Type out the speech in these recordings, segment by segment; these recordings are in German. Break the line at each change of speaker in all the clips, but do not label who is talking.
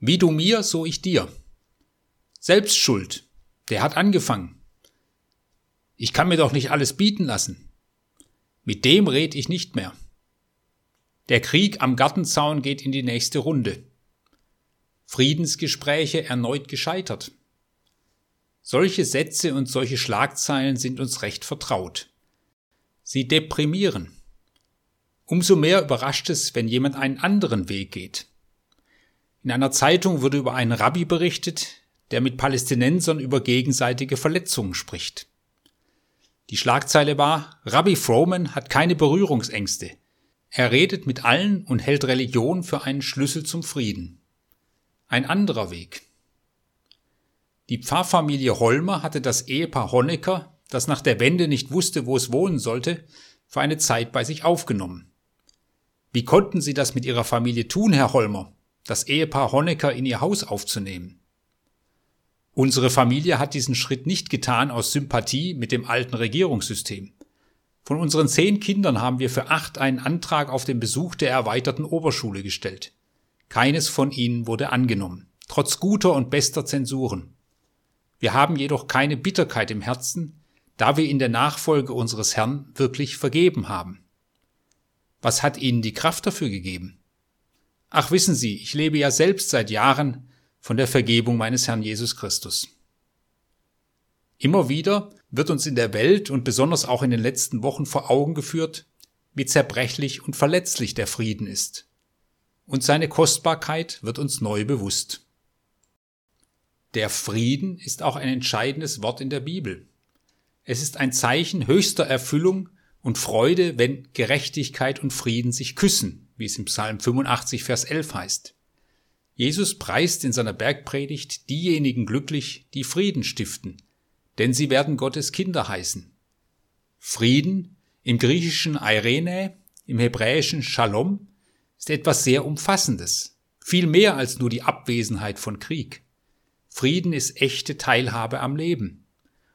Wie du mir, so ich dir. Selbstschuld, der hat angefangen. Ich kann mir doch nicht alles bieten lassen. Mit dem red ich nicht mehr. Der Krieg am Gartenzaun geht in die nächste Runde. Friedensgespräche erneut gescheitert. Solche Sätze und solche Schlagzeilen sind uns recht vertraut. Sie deprimieren. Umso mehr überrascht es, wenn jemand einen anderen Weg geht. In einer Zeitung wurde über einen Rabbi berichtet, der mit Palästinensern über gegenseitige Verletzungen spricht. Die Schlagzeile war, Rabbi Froman hat keine Berührungsängste. Er redet mit allen und hält Religion für einen Schlüssel zum Frieden. Ein anderer Weg. Die Pfarrfamilie Holmer hatte das Ehepaar Honecker, das nach der Wende nicht wusste, wo es wohnen sollte, für eine Zeit bei sich aufgenommen. Wie konnten Sie das mit Ihrer Familie tun, Herr Holmer, das Ehepaar Honecker in Ihr Haus aufzunehmen? Unsere Familie hat diesen Schritt nicht getan aus Sympathie mit dem alten Regierungssystem. Von unseren zehn Kindern haben wir für acht einen Antrag auf den Besuch der erweiterten Oberschule gestellt. Keines von ihnen wurde angenommen, trotz guter und bester Zensuren. Wir haben jedoch keine Bitterkeit im Herzen, da wir in der Nachfolge unseres Herrn wirklich vergeben haben. Was hat Ihnen die Kraft dafür gegeben? Ach, wissen Sie, ich lebe ja selbst seit Jahren von der Vergebung meines Herrn Jesus Christus. Immer wieder wird uns in der Welt und besonders auch in den letzten Wochen vor Augen geführt, wie zerbrechlich und verletzlich der Frieden ist. Und seine Kostbarkeit wird uns neu bewusst. Der Frieden ist auch ein entscheidendes Wort in der Bibel. Es ist ein Zeichen höchster Erfüllung und Freude, wenn Gerechtigkeit und Frieden sich küssen, wie es im Psalm 85, Vers 11 heißt. Jesus preist in seiner Bergpredigt diejenigen glücklich, die Frieden stiften, denn sie werden Gottes Kinder heißen. Frieden, im griechischen Irene, im hebräischen Shalom, ist etwas sehr Umfassendes, viel mehr als nur die Abwesenheit von Krieg. Frieden ist echte Teilhabe am Leben.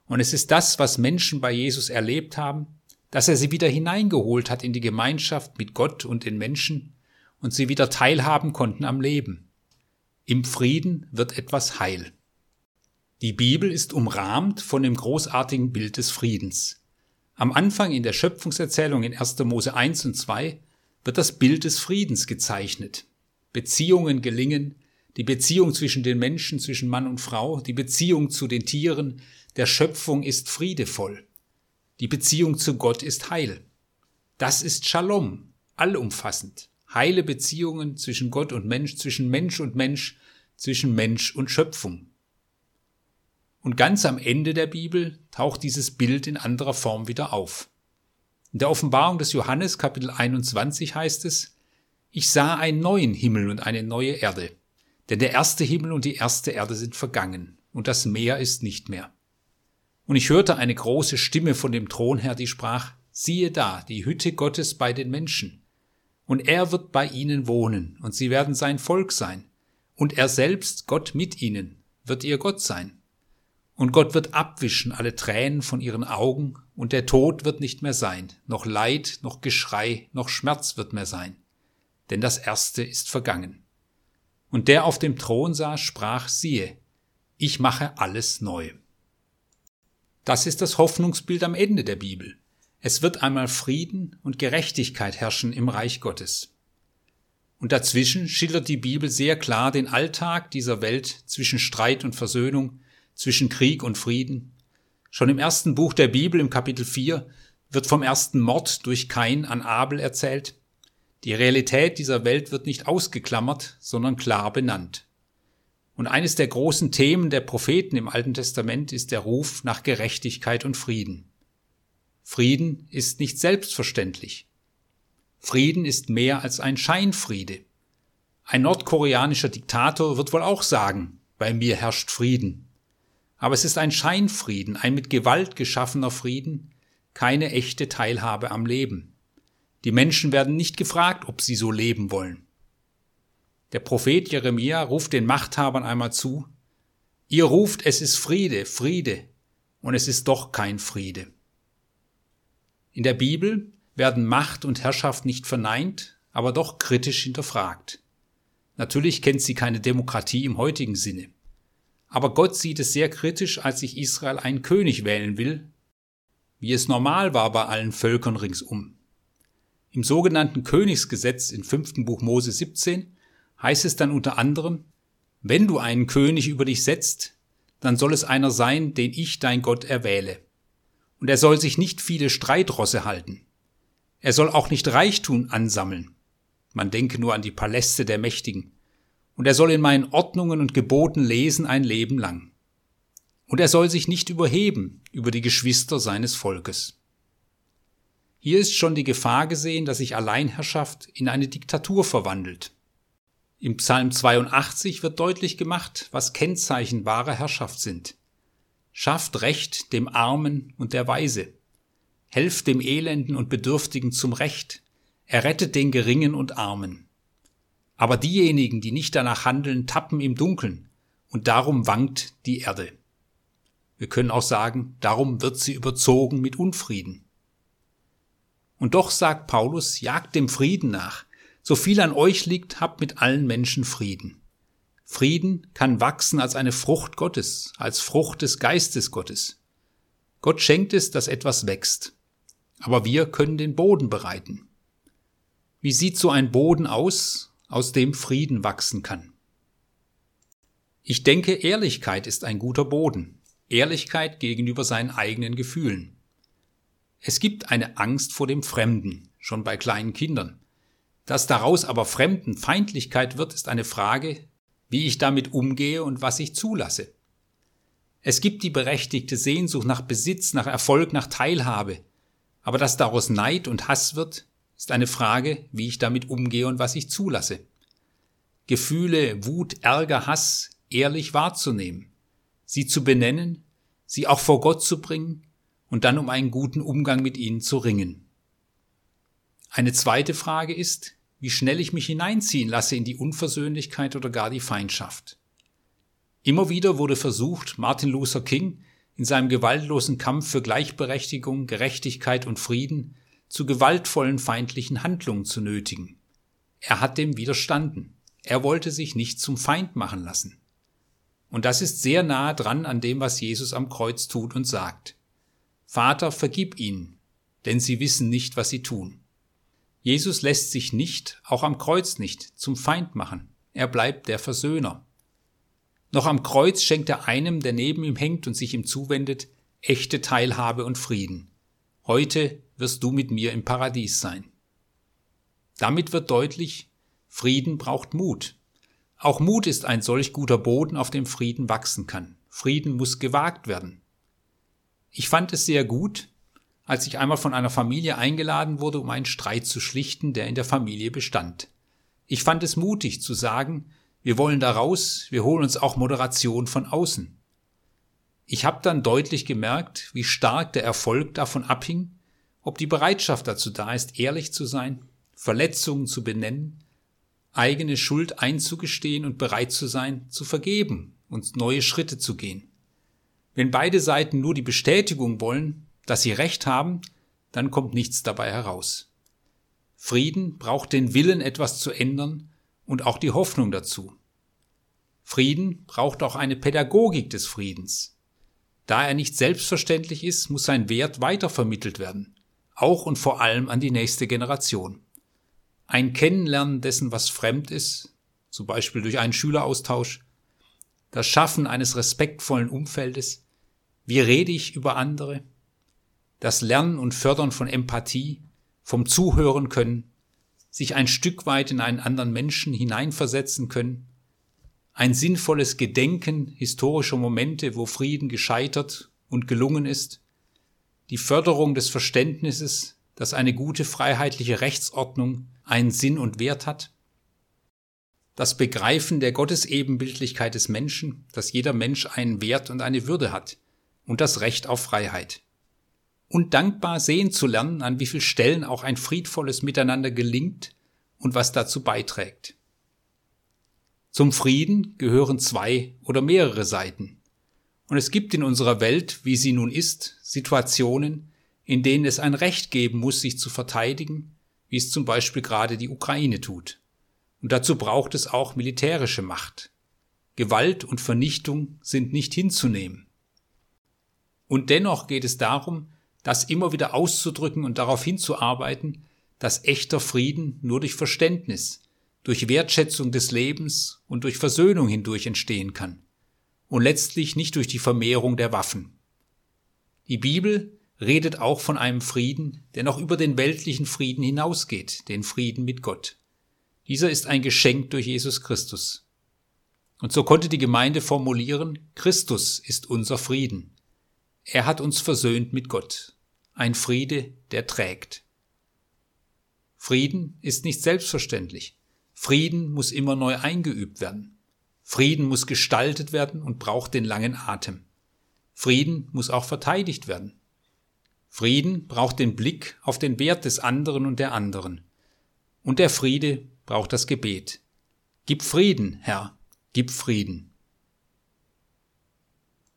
Und es ist das, was Menschen bei Jesus erlebt haben, dass er sie wieder hineingeholt hat in die Gemeinschaft mit Gott und den Menschen und sie wieder teilhaben konnten am Leben. Im Frieden wird etwas heil. Die Bibel ist umrahmt von dem großartigen Bild des Friedens. Am Anfang in der Schöpfungserzählung in 1. Mose 1 und 2 wird das Bild des Friedens gezeichnet. Beziehungen gelingen, die Beziehung zwischen den Menschen, zwischen Mann und Frau, die Beziehung zu den Tieren, der Schöpfung ist friedevoll. Die Beziehung zu Gott ist heil. Das ist Shalom, allumfassend. Heile Beziehungen zwischen Gott und Mensch, zwischen Mensch und Mensch, zwischen Mensch und Schöpfung. Und ganz am Ende der Bibel taucht dieses Bild in anderer Form wieder auf. In der Offenbarung des Johannes Kapitel 21 heißt es, ich sah einen neuen Himmel und eine neue Erde. Denn der erste Himmel und die erste Erde sind vergangen, und das Meer ist nicht mehr. Und ich hörte eine große Stimme von dem Thron her, die sprach, siehe da, die Hütte Gottes bei den Menschen. Und er wird bei ihnen wohnen, und sie werden sein Volk sein. Und er selbst, Gott mit ihnen, wird ihr Gott sein. Und Gott wird abwischen alle Tränen von ihren Augen, und der Tod wird nicht mehr sein, noch Leid, noch Geschrei, noch Schmerz wird mehr sein. Denn das Erste ist vergangen. Und der auf dem Thron saß, sprach, siehe, ich mache alles neu. Das ist das Hoffnungsbild am Ende der Bibel. Es wird einmal Frieden und Gerechtigkeit herrschen im Reich Gottes. Und dazwischen schildert die Bibel sehr klar den Alltag dieser Welt zwischen Streit und Versöhnung, zwischen Krieg und Frieden. Schon im ersten Buch der Bibel im Kapitel 4 wird vom ersten Mord durch Kain an Abel erzählt. Die Realität dieser Welt wird nicht ausgeklammert, sondern klar benannt. Und eines der großen Themen der Propheten im Alten Testament ist der Ruf nach Gerechtigkeit und Frieden. Frieden ist nicht selbstverständlich. Frieden ist mehr als ein Scheinfriede. Ein nordkoreanischer Diktator wird wohl auch sagen, bei mir herrscht Frieden. Aber es ist ein Scheinfrieden, ein mit Gewalt geschaffener Frieden, keine echte Teilhabe am Leben. Die Menschen werden nicht gefragt, ob sie so leben wollen. Der Prophet Jeremia ruft den Machthabern einmal zu, Ihr ruft, es ist Friede, Friede, und es ist doch kein Friede. In der Bibel werden Macht und Herrschaft nicht verneint, aber doch kritisch hinterfragt. Natürlich kennt sie keine Demokratie im heutigen Sinne. Aber Gott sieht es sehr kritisch, als sich Israel einen König wählen will, wie es normal war bei allen Völkern ringsum. Im sogenannten Königsgesetz in 5. Buch Mose 17 heißt es dann unter anderem, wenn du einen König über dich setzt, dann soll es einer sein, den ich dein Gott erwähle. Und er soll sich nicht viele Streitrosse halten. Er soll auch nicht Reichtum ansammeln. Man denke nur an die Paläste der Mächtigen. Und er soll in meinen Ordnungen und Geboten lesen ein Leben lang. Und er soll sich nicht überheben über die Geschwister seines Volkes. Hier ist schon die Gefahr gesehen, dass sich Alleinherrschaft in eine Diktatur verwandelt. Im Psalm 82 wird deutlich gemacht, was Kennzeichen wahrer Herrschaft sind. Schafft Recht dem Armen und der Weise. Helft dem Elenden und Bedürftigen zum Recht. Errettet den Geringen und Armen. Aber diejenigen, die nicht danach handeln, tappen im Dunkeln, und darum wankt die Erde. Wir können auch sagen, darum wird sie überzogen mit Unfrieden. Und doch sagt Paulus, jagt dem Frieden nach. So viel an euch liegt, habt mit allen Menschen Frieden. Frieden kann wachsen als eine Frucht Gottes, als Frucht des Geistes Gottes. Gott schenkt es, dass etwas wächst. Aber wir können den Boden bereiten. Wie sieht so ein Boden aus, aus dem Frieden wachsen kann? Ich denke, Ehrlichkeit ist ein guter Boden. Ehrlichkeit gegenüber seinen eigenen Gefühlen. Es gibt eine Angst vor dem Fremden, schon bei kleinen Kindern. Dass daraus aber Fremdenfeindlichkeit wird, ist eine Frage, wie ich damit umgehe und was ich zulasse. Es gibt die berechtigte Sehnsucht nach Besitz, nach Erfolg, nach Teilhabe. Aber dass daraus Neid und Hass wird, ist eine Frage, wie ich damit umgehe und was ich zulasse. Gefühle, Wut, Ärger, Hass ehrlich wahrzunehmen, sie zu benennen, sie auch vor Gott zu bringen und dann um einen guten Umgang mit ihnen zu ringen. Eine zweite Frage ist, wie schnell ich mich hineinziehen lasse in die Unversöhnlichkeit oder gar die Feindschaft. Immer wieder wurde versucht, Martin Luther King in seinem gewaltlosen Kampf für Gleichberechtigung, Gerechtigkeit und Frieden zu gewaltvollen feindlichen Handlungen zu nötigen. Er hat dem widerstanden. Er wollte sich nicht zum Feind machen lassen. Und das ist sehr nahe dran an dem, was Jesus am Kreuz tut und sagt. Vater, vergib ihnen, denn sie wissen nicht, was sie tun. Jesus lässt sich nicht, auch am Kreuz nicht, zum Feind machen. Er bleibt der Versöhner. Noch am Kreuz schenkt er einem, der neben ihm hängt und sich ihm zuwendet, echte Teilhabe und Frieden. Heute wirst du mit mir im Paradies sein. Damit wird deutlich, Frieden braucht Mut. Auch Mut ist ein solch guter Boden, auf dem Frieden wachsen kann. Frieden muss gewagt werden. Ich fand es sehr gut, als ich einmal von einer Familie eingeladen wurde, um einen Streit zu schlichten, der in der Familie bestand. Ich fand es mutig zu sagen, wir wollen da raus, wir holen uns auch Moderation von außen. Ich habe dann deutlich gemerkt, wie stark der Erfolg davon abhing, ob die Bereitschaft dazu da ist, ehrlich zu sein, Verletzungen zu benennen, eigene Schuld einzugestehen und bereit zu sein, zu vergeben und neue Schritte zu gehen. Wenn beide Seiten nur die Bestätigung wollen, dass sie Recht haben, dann kommt nichts dabei heraus. Frieden braucht den Willen, etwas zu ändern und auch die Hoffnung dazu. Frieden braucht auch eine Pädagogik des Friedens. Da er nicht selbstverständlich ist, muss sein Wert weitervermittelt werden, auch und vor allem an die nächste Generation. Ein Kennenlernen dessen, was fremd ist, zum Beispiel durch einen Schüleraustausch, das Schaffen eines respektvollen Umfeldes, wie rede ich über andere? Das Lernen und Fördern von Empathie, vom Zuhören können, sich ein Stück weit in einen anderen Menschen hineinversetzen können, ein sinnvolles Gedenken historischer Momente, wo Frieden gescheitert und gelungen ist, die Förderung des Verständnisses, dass eine gute freiheitliche Rechtsordnung einen Sinn und Wert hat, das Begreifen der Gottesebenbildlichkeit des Menschen, dass jeder Mensch einen Wert und eine Würde hat, und das Recht auf Freiheit. Und dankbar sehen zu lernen, an wie vielen Stellen auch ein friedvolles Miteinander gelingt und was dazu beiträgt. Zum Frieden gehören zwei oder mehrere Seiten. Und es gibt in unserer Welt, wie sie nun ist, Situationen, in denen es ein Recht geben muss, sich zu verteidigen, wie es zum Beispiel gerade die Ukraine tut. Und dazu braucht es auch militärische Macht. Gewalt und Vernichtung sind nicht hinzunehmen. Und dennoch geht es darum, das immer wieder auszudrücken und darauf hinzuarbeiten, dass echter Frieden nur durch Verständnis, durch Wertschätzung des Lebens und durch Versöhnung hindurch entstehen kann und letztlich nicht durch die Vermehrung der Waffen. Die Bibel redet auch von einem Frieden, der noch über den weltlichen Frieden hinausgeht, den Frieden mit Gott. Dieser ist ein Geschenk durch Jesus Christus. Und so konnte die Gemeinde formulieren, Christus ist unser Frieden. Er hat uns versöhnt mit Gott. Ein Friede, der trägt. Frieden ist nicht selbstverständlich. Frieden muss immer neu eingeübt werden. Frieden muss gestaltet werden und braucht den langen Atem. Frieden muss auch verteidigt werden. Frieden braucht den Blick auf den Wert des anderen und der anderen. Und der Friede braucht das Gebet. Gib Frieden, Herr, gib Frieden.